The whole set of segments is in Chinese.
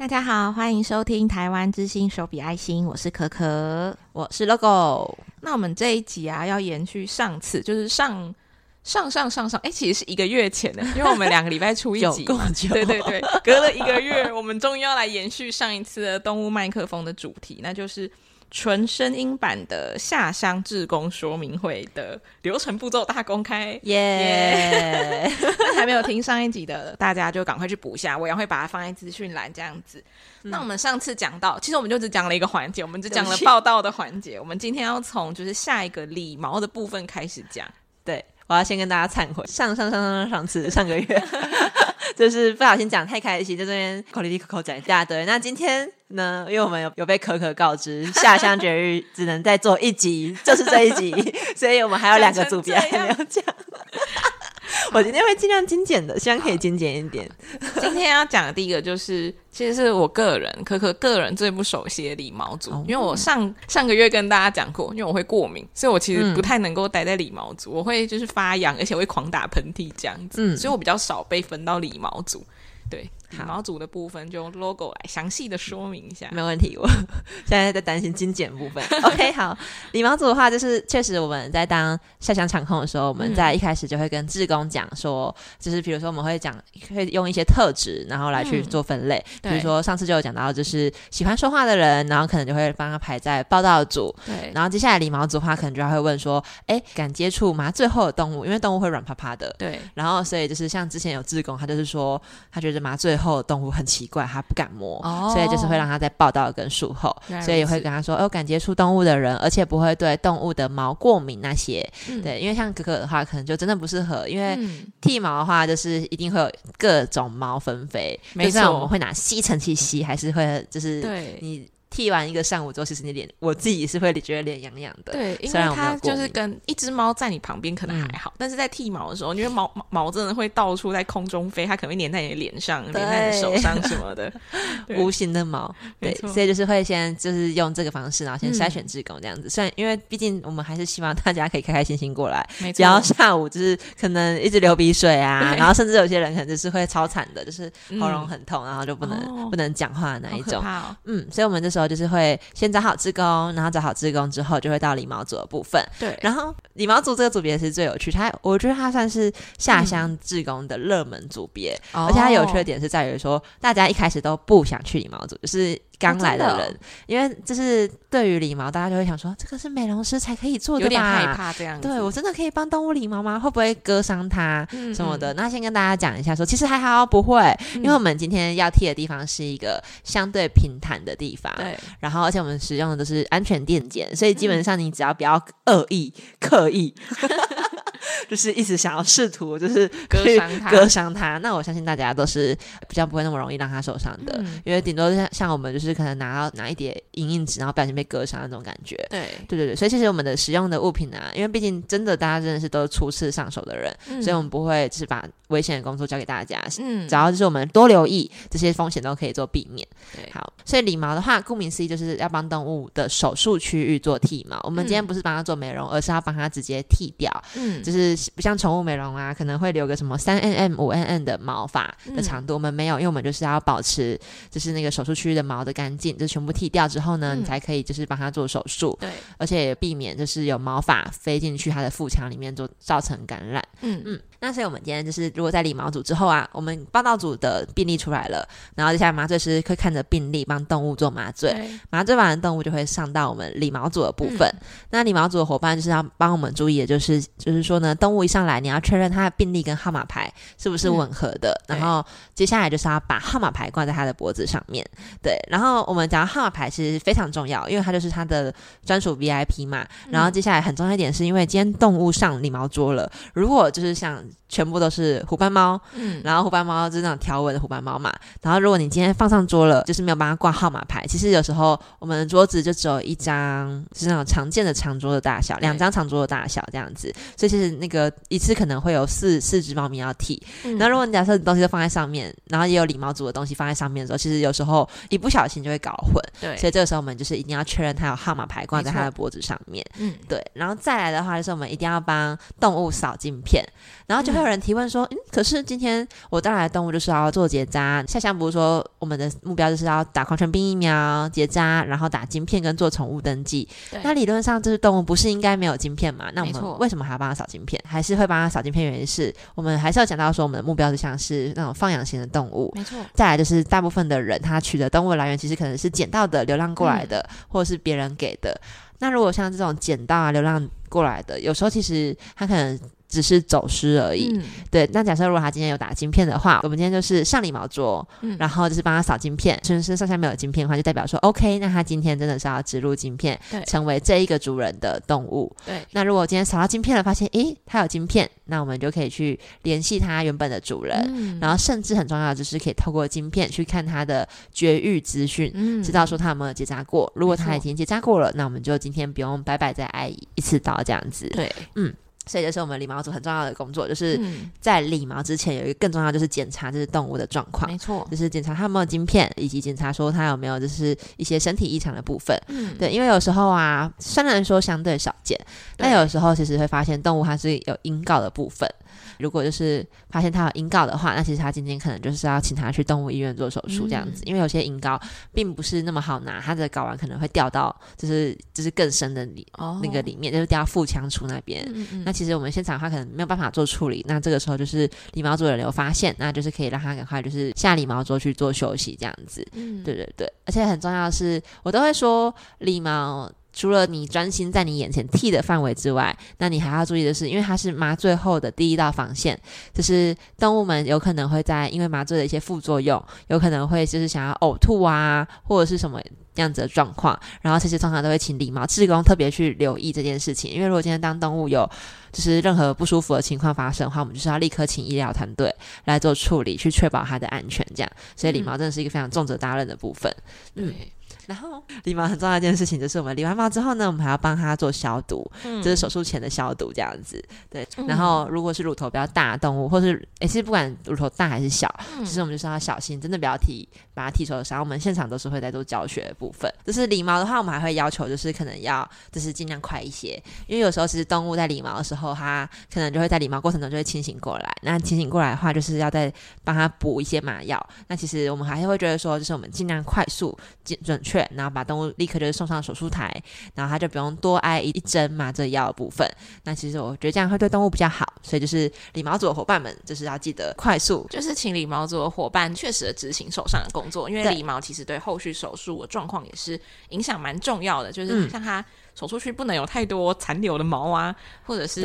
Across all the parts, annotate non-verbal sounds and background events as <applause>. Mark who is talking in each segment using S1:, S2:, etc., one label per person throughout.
S1: 大家好，欢迎收听台湾之星手比爱心，我是可可，
S2: 我是 Logo。
S1: 那我们这一集啊，要延续上次，就是上上上上上，哎，其实是一个月前的，<laughs> 因为我们两个礼拜出一集，对对对，隔了一个月，我们终于要来延续上一次的动物麦克风的主题，那就是。纯声音版的下乡志工说明会的流程步骤大公开，
S2: 耶！<laughs>
S1: 还没有听上一集的，大家就赶快去补一下，我也会把它放在资讯栏这样子。嗯、那我们上次讲到，其实我们就只讲了一个环节，我们只讲了报道的环节。我们今天要从就是下一个礼毛的部分开始讲。
S2: 对，我要先跟大家忏悔，上上上上上次上个月。<laughs> 就是不小心讲太开心，在这边口里里口口讲一大堆。那今天呢，因为我们有有被可可告知下乡绝育只能再做一集，就是这一集，所以我们还有两个组别还没有讲。<laughs> 我今天会尽量精简的，希望可以精简一点。
S1: 今天要讲的第一个就是，其实是我个人可可个人最不熟悉的礼毛组，哦、因为我上上个月跟大家讲过，因为我会过敏，所以我其实不太能够待在礼毛组，嗯、我会就是发痒，而且会狂打喷嚏这样子，嗯、所以我比较少被分到礼毛组。对，理毛组的部分就用 logo 来详细的说明一下，
S2: 没问题。我 <laughs> 现在在担心精简部分。<laughs> OK，好，理毛组的话，就是确实我们在当下乡场控的时候，我们在一开始就会跟志工讲说，嗯、就是比如说我们会讲，会用一些特质，然后来去做分类。嗯、比如说上次就有讲到，就是喜欢说话的人，然后可能就会帮他排在报道组。对，然后接下来理毛组的话，可能就会问说，哎，敢接触麻醉后的动物，因为动物会软趴趴的。对，然后所以就是像之前有志工，他就是说他觉得。麻醉后动物很奇怪，他不敢摸，哦、所以就是会让他在报到跟术后，所以也会跟他说，哦，敢接触动物的人，而且不会对动物的毛过敏那些，嗯、对，因为像可可的话，可能就真的不适合，因为剃毛的话，就是一定会有各种毛纷飞，没错，就我们会拿吸尘器吸，还是会就是对。你。剃完一个上午之后，其实你脸，我自己是会觉得脸痒痒的。对，因为它
S1: 就是跟一只猫在你旁边可能还好，嗯、但是在剃毛的时候，因为毛毛真的会到处在空中飞，它可能会粘在你的脸上、粘在你的手上什么的，<laughs> 对无形的毛。对，所以就是会先就是用这个方式，然后先筛选志工这样子。嗯、虽然因为毕竟我们还是希望大家可以开开心心过来，没错。不要下午就是可能一直流鼻水啊，<laughs> 然后甚至有些人可能就是会超惨的，就是喉咙很痛，嗯、然后就不能、哦、不能讲话的那一种。哦、嗯，所以我们这时候。就是会先找好志工，然后找好志工之后，就会到礼毛组的部分。对，然后礼毛组这个组别是最有趣，它我觉得它算是下乡志工的热门组别，嗯、而且它有趣的点是在于说，大家一开始都不想去礼毛组，就是。刚来的人，哦、因为就是对于理毛，大家就会想说，这个是美容师才可以做的吧？有点害怕这样子。对，我真的可以帮动物理毛吗？会不会割伤它什么的？嗯嗯，那先跟大家讲一下说，说其实还好，不会，嗯、因为我们今天要剃的地方是一个相对平坦的地方，对。然后，而且我们使用的都是安全电剪，所以基本上你只要不要恶意、刻意。就是一直想要试图就是割伤它，割伤它。那我相信大家都是比较不会那么容易让它受伤的，嗯、因为顶多像像我们就是可能拿到拿一叠银印纸，然后不小心被割伤那种感觉。对对对对，所以其实我们的使用的物品啊，因为毕竟真的大家真的是都是初次上手的人，嗯、所以我们不会就是把危险的工作交给大家。嗯，只要就是我们多留意这些风险都可以做避免。对，好，所以理毛的话，顾名思义就是要帮动物的手术区域做剃毛。我们今天不是帮它做美容，而是要帮它直接剃掉。嗯，就是。是不像宠物美容啊，可能会留个什么三 mm、五 mm 的毛发的长度，嗯、我们没有，因为我们就是要保持，就是那个手术区域的毛的干净，就全部剃掉之后呢，嗯、你才可以就是帮他做手术。对，而且也避免就是有毛发飞进去他的腹腔里面，做造成感染。嗯嗯。那所以我们今天就是如果在理毛组之后啊，我们报道组的病例出来了，然后接下来麻醉师会看着病例帮动物做麻醉，麻醉完的动物就会上到我们理毛组的部分。嗯、那理毛组的伙伴就是要帮我们注意的就是就是说呢。动物一上来，你要确认它的病例跟号码牌是不是吻合的，嗯、然后接下来就是要把号码牌挂在它的脖子上面。对，然后我们讲号码牌其实非常重要，因为它就是它的专属 VIP 嘛。然后接下来很重要一点是因为今天动物上理毛桌了，如果就是像。全部都是虎斑猫，嗯，然后虎斑猫就是那种条纹的虎斑猫嘛。然后如果你今天放上桌了，就是没有帮它挂号码牌，其实有时候我们的桌子就只有一张，就是那种常见的长桌的大小，两张长桌的大小这样子。所以其实那个一次可能会有四四只猫咪要剃。那、嗯、如果你假设东西都放在上面，然后也有礼貌组的东西放在上面的时候，其实有时候一不小心就会搞混。对，所以这个时候我们就是一定要确认它有号码牌挂在它的脖子上面。嗯，对。然后再来的话，就是我们一定要帮动物扫镜片，然后。
S2: 后就会有人提问说，嗯，可是今天我带来的动物就是要做结扎，下乡不是说我们的目标就是要打狂犬病疫苗、结扎，然后打晶片跟做宠物登记。那理论上这只动物不是应该没有晶片吗？那我们为什么还要帮它扫晶片？还是会帮它扫晶片？原因是我们还是要讲到说，我们的目标就像是那种放养型的动物。
S1: 没错。
S2: 再来就是大部分的人他取得动物来源其实可能是捡到的、流浪过来的，嗯、或者是别人给的。那如果像这种捡到啊、流浪过来的，有时候其实他可能。只是走失而已，嗯、对。那假设如果他今天有打晶片的话，我们今天就是上礼毛桌，嗯、然后就是帮他扫晶片，全身上下没有晶片的话，就代表说 OK，那他今天真的是要植入晶片，成为这一个主人的动物。对。那如果今天扫到晶片了，发现诶，他有晶片，那我们就可以去联系他原本的主人，嗯、然后甚至很重要的就是可以透过晶片去看他的绝育资讯，嗯、知道说他有没有结扎过。如果他已经结扎过了，那我们就今天不用白白再挨一次刀这样子。对，嗯。所以就是我们理毛组很重要的工作，就是在理毛之前有一个更重要，就是检查这是动物的状况。没错，就是检查它有没有晶片，以及检查说它有没有就是一些身体异常的部分。嗯，对，因为有时候啊，虽然说相对少见，但有时候其实会发现动物它是有阴睾的部分。如果就是发现它有阴睾的话，那其实它今天可能就是要请它去动物医院做手术这样子，嗯、因为有些阴睾并不是那么好拿，它的睾丸可能会掉到就是就是更深的里、哦、那个里面，就是掉到腹腔处那边。嗯嗯，那其实我们现场的话可能没有办法做处理，那这个时候就是理毛组的人有发现，那就是可以让他赶快就是下理毛桌去做休息这样子。嗯，对对对，而且很重要的是，我都会说理毛。除了你专心在你眼前剃的范围之外，那你还要注意的是，因为它是麻醉后的第一道防线，就是动物们有可能会在因为麻醉的一些副作用，有可能会就是想要呕吐啊，或者是什么样子的状况，然后其实通常都会请礼毛志工特别去留意这件事情，因为如果今天当动物有就是任何不舒服的情况发生的话，我们就是要立刻请医疗团队来做处理，去确保它的安全，这样，所以礼毛真的是一个非常重责大任的部分，嗯。然后理毛很重要一件事情就是，我们理完毛之后呢，我们还要帮他做消毒，嗯、就是手术前的消毒这样子。对，嗯、然后如果是乳头比较大的动物，或是诶，其实不管乳头大还是小，嗯、其实我们就是要小心，真的不要剃，把它剃受伤。我们现场都是会在做教学的部分。就是理毛的话，我们还会要求，就是可能要就是尽量快一些，因为有时候其实动物在理毛的时候，它可能就会在理毛过程中就会清醒过来。那清醒过来的话，就是要再帮他补一些麻药。那其实我们还是会觉得说，就是我们尽量快速、准准确。然后把动物立刻就是送上手术台，然后他就不用多挨一针麻醉药的部分。那其实我觉得这样会对动物比较好，所以就是理毛组的伙伴们就是要记得快速，
S1: 就是请理毛组的伙伴确实的执行手上的工作，因为理毛其实对后续手术的状况也是影响蛮重要的。就是像他手术区不能有太多残留的毛啊，或者是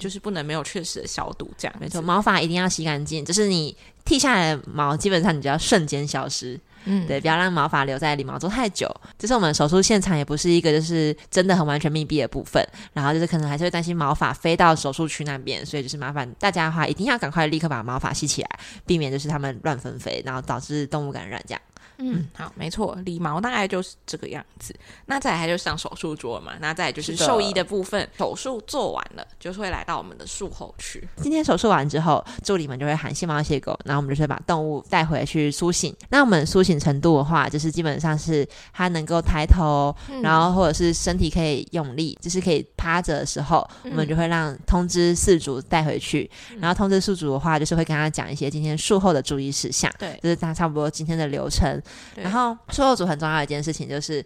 S1: 就是不能没有确实的消毒，这样
S2: 没错。毛发一定要洗干净，就是你剃下来的毛，基本上你就要瞬间消失。嗯，对，不要让毛发留在理毛桌太久。这是我们手术现场也不是一个就是真的很完全密闭的部分，然后就是可能还是会担心毛发飞到手术区那边，所以就是麻烦大家的话一定要赶快立刻把毛发吸起来，避免就是它们乱纷飞，然后导致动物感染这样。
S1: 嗯，好，没错，理毛大概就是这个样子。那再来就上手术桌嘛，那再来就是兽医的部分。手术做完了，就是会来到我们的术后区。
S2: 今天手术完之后，助理们就会喊谢猫谢狗，然后我们就会把动物带回去苏醒。那我们苏醒程度的话，就是基本上是它能够抬头，嗯、然后或者是身体可以用力，就是可以趴着的时候，嗯、我们就会让通知饲主带回去。嗯、然后通知饲主的话，就是会跟他讲一些今天术后的注意事项。对，就是他差不多今天的流程。对然后术后组很重要的一件事情就是，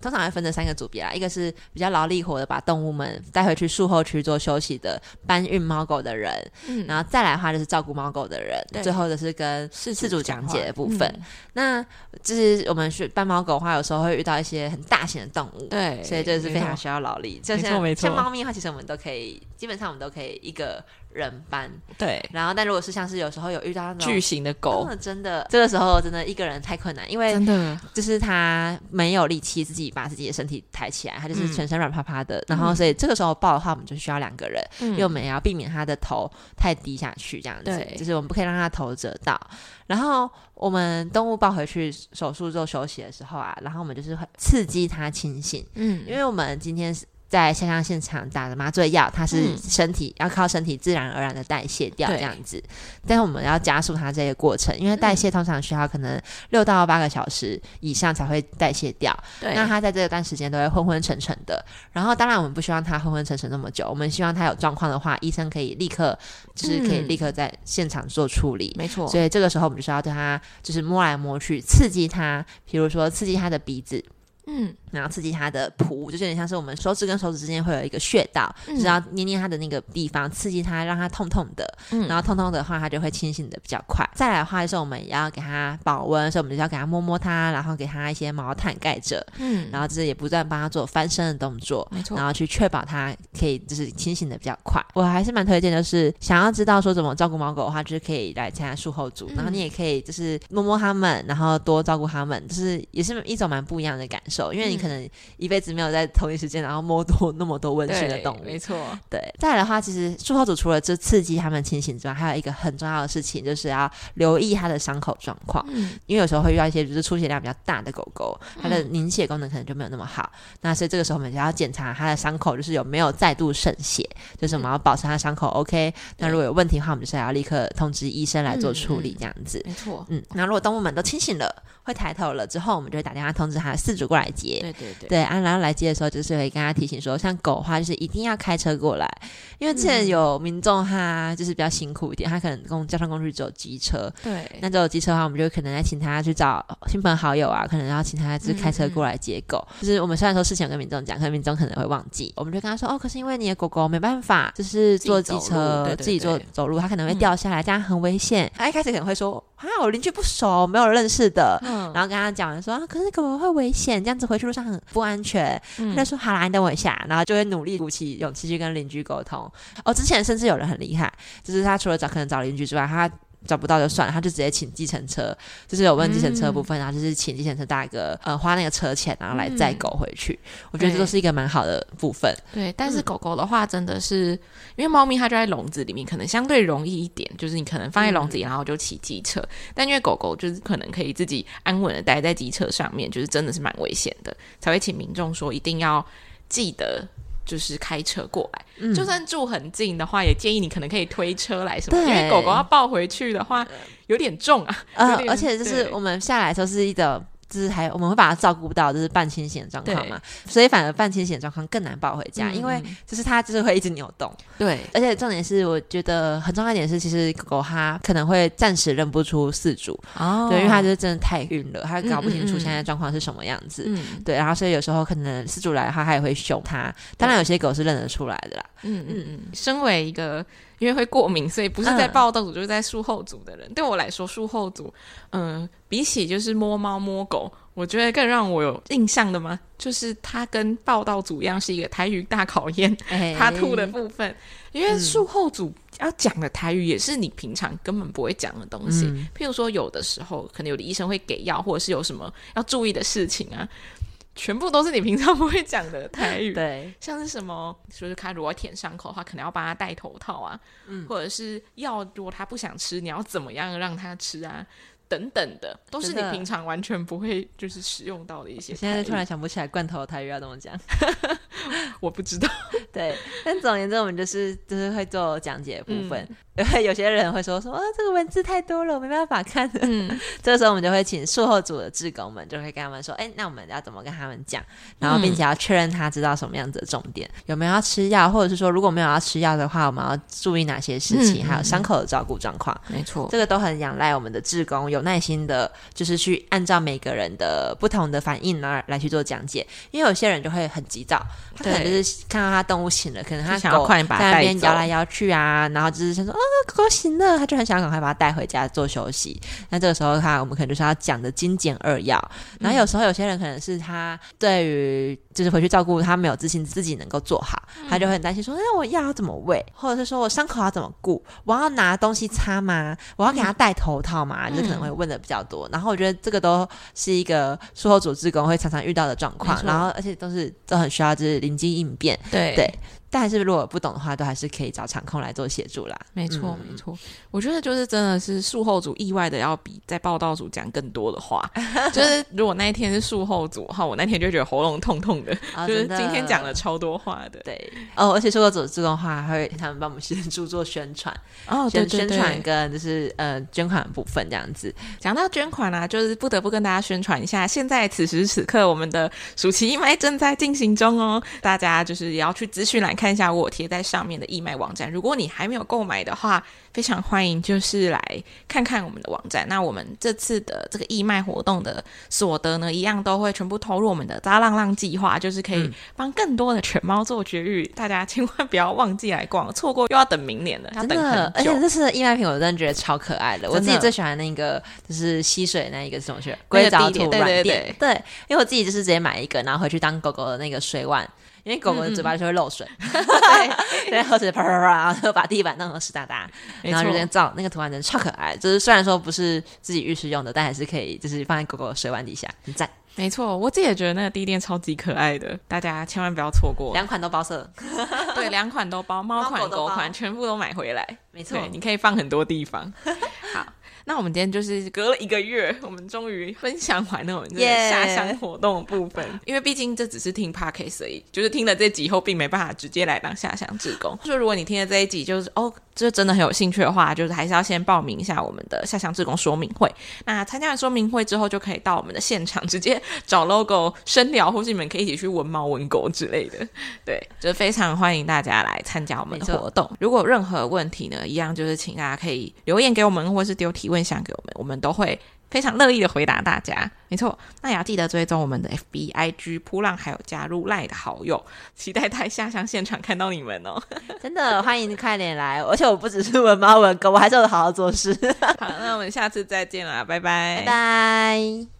S2: 通常会分成三个组别啦，一个是比较劳力活的，把动物们带回去术后区做休息的搬运猫狗的人，嗯，然后再来的话就是照顾猫狗的人，最后的是跟饲主讲解的部分。嗯、那就是我们去搬猫狗的话，有时候会遇到一些很大型的动物，对，所以这是非常需要劳力。就像，像猫咪的话，其实我们都可以，基本上我们都可以一个。人搬对，然后但如果是像是有时候有遇到那种
S1: 巨型的狗，
S2: 真的真的这个时候真的一个人太困难，因为真的就是他没有力气自己把自己的身体抬起来，他就是全身软趴趴的，嗯、然后所以这个时候抱的话，我们就需要两个人，嗯、因为我们也要避免他的头太低下去，这样子，就是我们不可以让他头折到。然后我们动物抱回去手术之后休息的时候啊，然后我们就是会刺激他清醒，嗯，因为我们今天是。在下乡现场打的麻醉药，它是身体、嗯、要靠身体自然而然的代谢掉这样子，但是我们要加速它这个过程，因为代谢通常需要可能六到八个小时以上才会代谢掉，对，那它在这段时间都会昏昏沉沉的。然后当然我们不希望它昏昏沉沉那么久，我们希望它有状况的话，医生可以立刻就是可以立刻在现场做处理，
S1: 没错。
S2: 所以这个时候我们就是要对它就是摸来摸去，刺激它，比如说刺激它的鼻子。嗯，然后刺激它的蹼，就有点像是我们手指跟手指之间会有一个穴道，只、嗯、要捏捏它的那个地方，刺激它，让它痛痛的。嗯，然后痛痛的话，它就会清醒的比较快。再来的话，就是我们也要给它保温，所以我们就要给它摸摸它，然后给它一些毛毯盖着。嗯，然后就是也不断帮它做翻身的动作，没错，然后去确保它可以就是清醒的比较快。我还是蛮推荐，就是想要知道说怎么照顾猫狗的话，就是可以来参加术后组、嗯，然后你也可以就是摸摸它们，然后多照顾它们，就是也是一种蛮不一样的感受。因为你可能一辈子没有在同一时间，然后摸多那么多温驯的动物，
S1: 没错。
S2: 对，再来的话，其实术后组除了这刺激他们清醒之外，还有一个很重要的事情，就是要留意它的伤口状况。嗯，因为有时候会遇到一些就是出血量比较大的狗狗，它的凝血功能可能就没有那么好。嗯、那所以这个时候我们就要检查它的伤口，就是有没有再度渗血，就是我们要保持它的伤口 OK。那如果有问题的话，我们就是要立刻通知医生来做处理，这样子。
S1: 没错。
S2: 嗯，那如果动物们都清醒了，会抬头了之后，我们就会打电话通知它的饲主过来接。
S1: 对对对，
S2: 对啊，然后来接的时候，就是会跟他提醒说，像狗的话，就是一定要开车过来，因为之前有民众他就是比较辛苦一点，他可能公交通工具只有机车，
S1: 对，
S2: 那只有机车的话，我们就可能要请他去找亲朋好友啊，可能要请他就是开车过来接狗。嗯嗯，就是我们虽然说事情有跟民众讲，可是民众可能会忘记，我们就跟他说，哦，可是因为你的狗狗没办法，就是坐机车，自己坐走路，它可能会掉下来，嗯，这样很危险。他一开始可能会说，啊，我邻居不熟，没有认识的，嗯，然后跟他讲。说啊，可是狗狗会危险，这样子回去路上很不安全。嗯、他就说好啦，你等我一下，然后就会努力鼓起勇气去跟邻居沟通。哦，之前甚至有人很厉害，就是他除了找可能找邻居之外，他。找不到就算了，他就直接请计程车，就是有问计程车部分，嗯、然后就是请计程车大哥呃花那个车钱，然后来载狗回去。嗯、我觉得这都是一个蛮好的部分。
S1: 对，但是狗狗的话真的是，嗯、因为猫咪它就在笼子里面，可能相对容易一点，就是你可能放在笼子里，然后就骑机车、嗯。但因为狗狗就是可能可以自己安稳的待在机车上面，就是真的是蛮危险的，才会请民众说一定要记得。就是开车过来、嗯，就算住很近的话，也建议你可能可以推车来什么，因为狗狗要抱回去的话有点重啊。
S2: 呃，而且就是我们下来的时候是一个。就是还我们会把它照顾到，就是半清醒的状况嘛，所以反而半清醒的状况更难抱回家，嗯，因为就是它就是会一直扭动。对，而且重点是，我觉得很重要一点是，其实狗狗它可能会暂时认不出饲主哦，对，因为它就是真的太晕了，它搞不清楚现在状况是什么样子。嗯，对，然后所以有时候可能饲主来的话，它也会凶它。当然，有些狗是认得出来的啦。
S1: 嗯嗯嗯，身为一个。因为会过敏，所以不是在报道组，就是在术后组的人。嗯、对我来说，术后组，嗯、呃，比起就是摸猫摸狗，我觉得更让我有印象的嘛，就是他跟报道组一样，是一个台语大考验，<laughs> 他吐的部分。因为术后组要讲的台语也是你平常根本不会讲的东西，嗯、譬如说有的时候可能有的医生会给药，或者是有什么要注意的事情啊。全部都是你平常不会讲的台语，对，像是什么，就是他如果舔伤口的话，可能要帮他戴头套啊，嗯，或者是药，如果他不想吃，你要怎么样让他吃啊？等等的，都是你平常完全不会就是使用到的一些。我现
S2: 在突然想不起来罐头的台语要怎么讲，<laughs>
S1: 我不知道。<laughs>
S2: 对，但总而言之，我们就是就是会做讲解部分。嗯、<laughs> 有些人会说说啊，这个文字太多了，我没办法看。嗯，这个时候我们就会请术后组的志工们，就会跟他们说，哎，那我们要怎么跟他们讲？然后并且要确认他知道什么样子的重点，嗯、有没有要吃药，或者是说如果没有要吃药的话，我们要注意哪些事情，嗯、还有伤口的照顾状况。
S1: 没错，
S2: 这个都很仰赖我们的志工有耐心的，就是去按照每个人的不同的反应呢来去做讲解。因为有些人就会很急躁，他可能就是看到他动物醒了，可能他狗在那边摇来摇去啊，然后就是想说啊，狗狗醒了，他就很想赶快把它带回家做休息。那这个时候，他我们可能就是要讲的精简扼要。然后有时候有些人可能是他对于就是回去照顾他没有自信，自己能够做好，他就会很担心说，那我药要怎么喂，或者是说我伤口要怎么顾，我要拿东西擦吗？我要给他戴头套吗？就可能会问的比较多，然后我觉得这个都是一个术后组织工会常常遇到的状况，然后而且都是都很需要就是临机应变，对。对但还是如果不懂的话，都还是可以找场控来做协助啦。
S1: 没错，嗯、没错。我觉得就是真的是术后组意外的要比在报道组讲更多的话。<laughs> 就是如果那一天是术后组哈，我那天就觉得喉咙痛痛的，哦、就是今天讲了超多话的。
S2: 对哦，而且术后组自动化还会他们帮我们协助做宣传
S1: 哦，
S2: 宣传跟就是呃捐款的部分这样子。
S1: 讲到捐款啊，就是不得不跟大家宣传一下，现在此时此刻我们的暑期义卖正在进行中哦，大家就是也要去资讯栏看一下我贴在上面的义卖网站。如果你还没有购买的话，非常欢迎，就是来看看我们的网站。那我们这次的这个义卖活动的所得呢，一样都会全部投入我们的“渣浪浪”计划，就是可以帮更多的犬猫做绝育。嗯、大家千万不要忘记来逛，错过又要等明年了。
S2: 真的，而且这次的义卖品我真的觉得超可爱的。的我自己最喜欢那个就是吸水那一个是什么去？硅藻土软垫。对，因为我自己就是直接买一个，然后回去当狗狗的那个水碗。因为狗狗的嘴巴就会漏水，嗯、<laughs> 对，对，喝水啪啪啪，然后就把地板弄得湿哒哒，然后就这样照那个图案真的超可爱。就是虽然说不是自己浴室用的，但还是可以，就是放在狗狗的水碗底下，很赞。
S1: 没错，我自己也觉得那个地垫超级可爱的，大家千万不要错过。
S2: 两款都包色，<laughs>
S1: 对，两款都包，猫款、狗款全部都买回来。
S2: 没错，
S1: 你可以放很多地方。<laughs> 好。那我们今天就是隔了一个月，我们终于分享完了我们这个下乡活动的部分。Yeah. 因为毕竟这只是听 podcast 而已，就是听了这集以后，并没办法直接来当下乡志工。就如果你听了这一集，就是哦，这真的很有兴趣的话，就是还是要先报名一下我们的下乡志工说明会。那参加完说明会之后，就可以到我们的现场直接找 logo 深聊，或是你们可以一起去闻猫闻狗之类的。对，就是非常欢迎大家来参加我们的活动。如果有任何问题呢，一样就是请大家可以留言给我们，或是丢提问。分享给我们，我们都会非常乐意的回答大家。没错，那也要记得追踪我们的 FB、IG、扑浪，还有加入 LINE 的好友，期待在下乡现场看到你们哦！<laughs>
S2: 真的欢迎快点来，而且我不只是文猫文哥，我还是有好好做事。
S1: 好，那我们下次再见啦，拜拜，
S2: 拜拜。